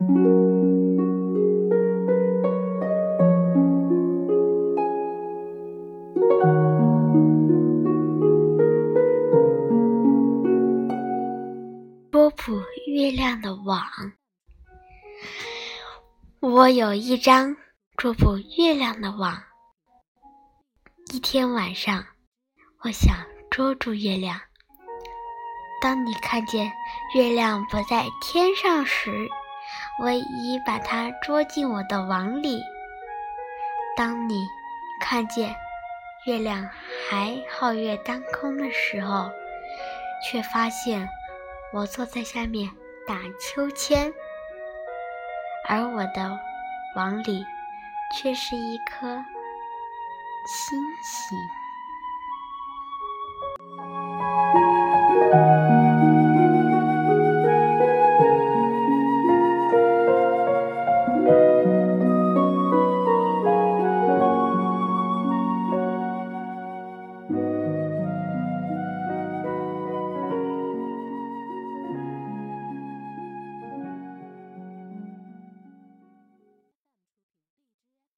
捉捕月亮的网。我有一张捉捕月亮的网。一天晚上，我想捉住月亮。当你看见月亮不在天上时，我已把它捉进我的网里。当你看见月亮还皓月当空的时候，却发现我坐在下面打秋千，而我的网里却是一颗星星。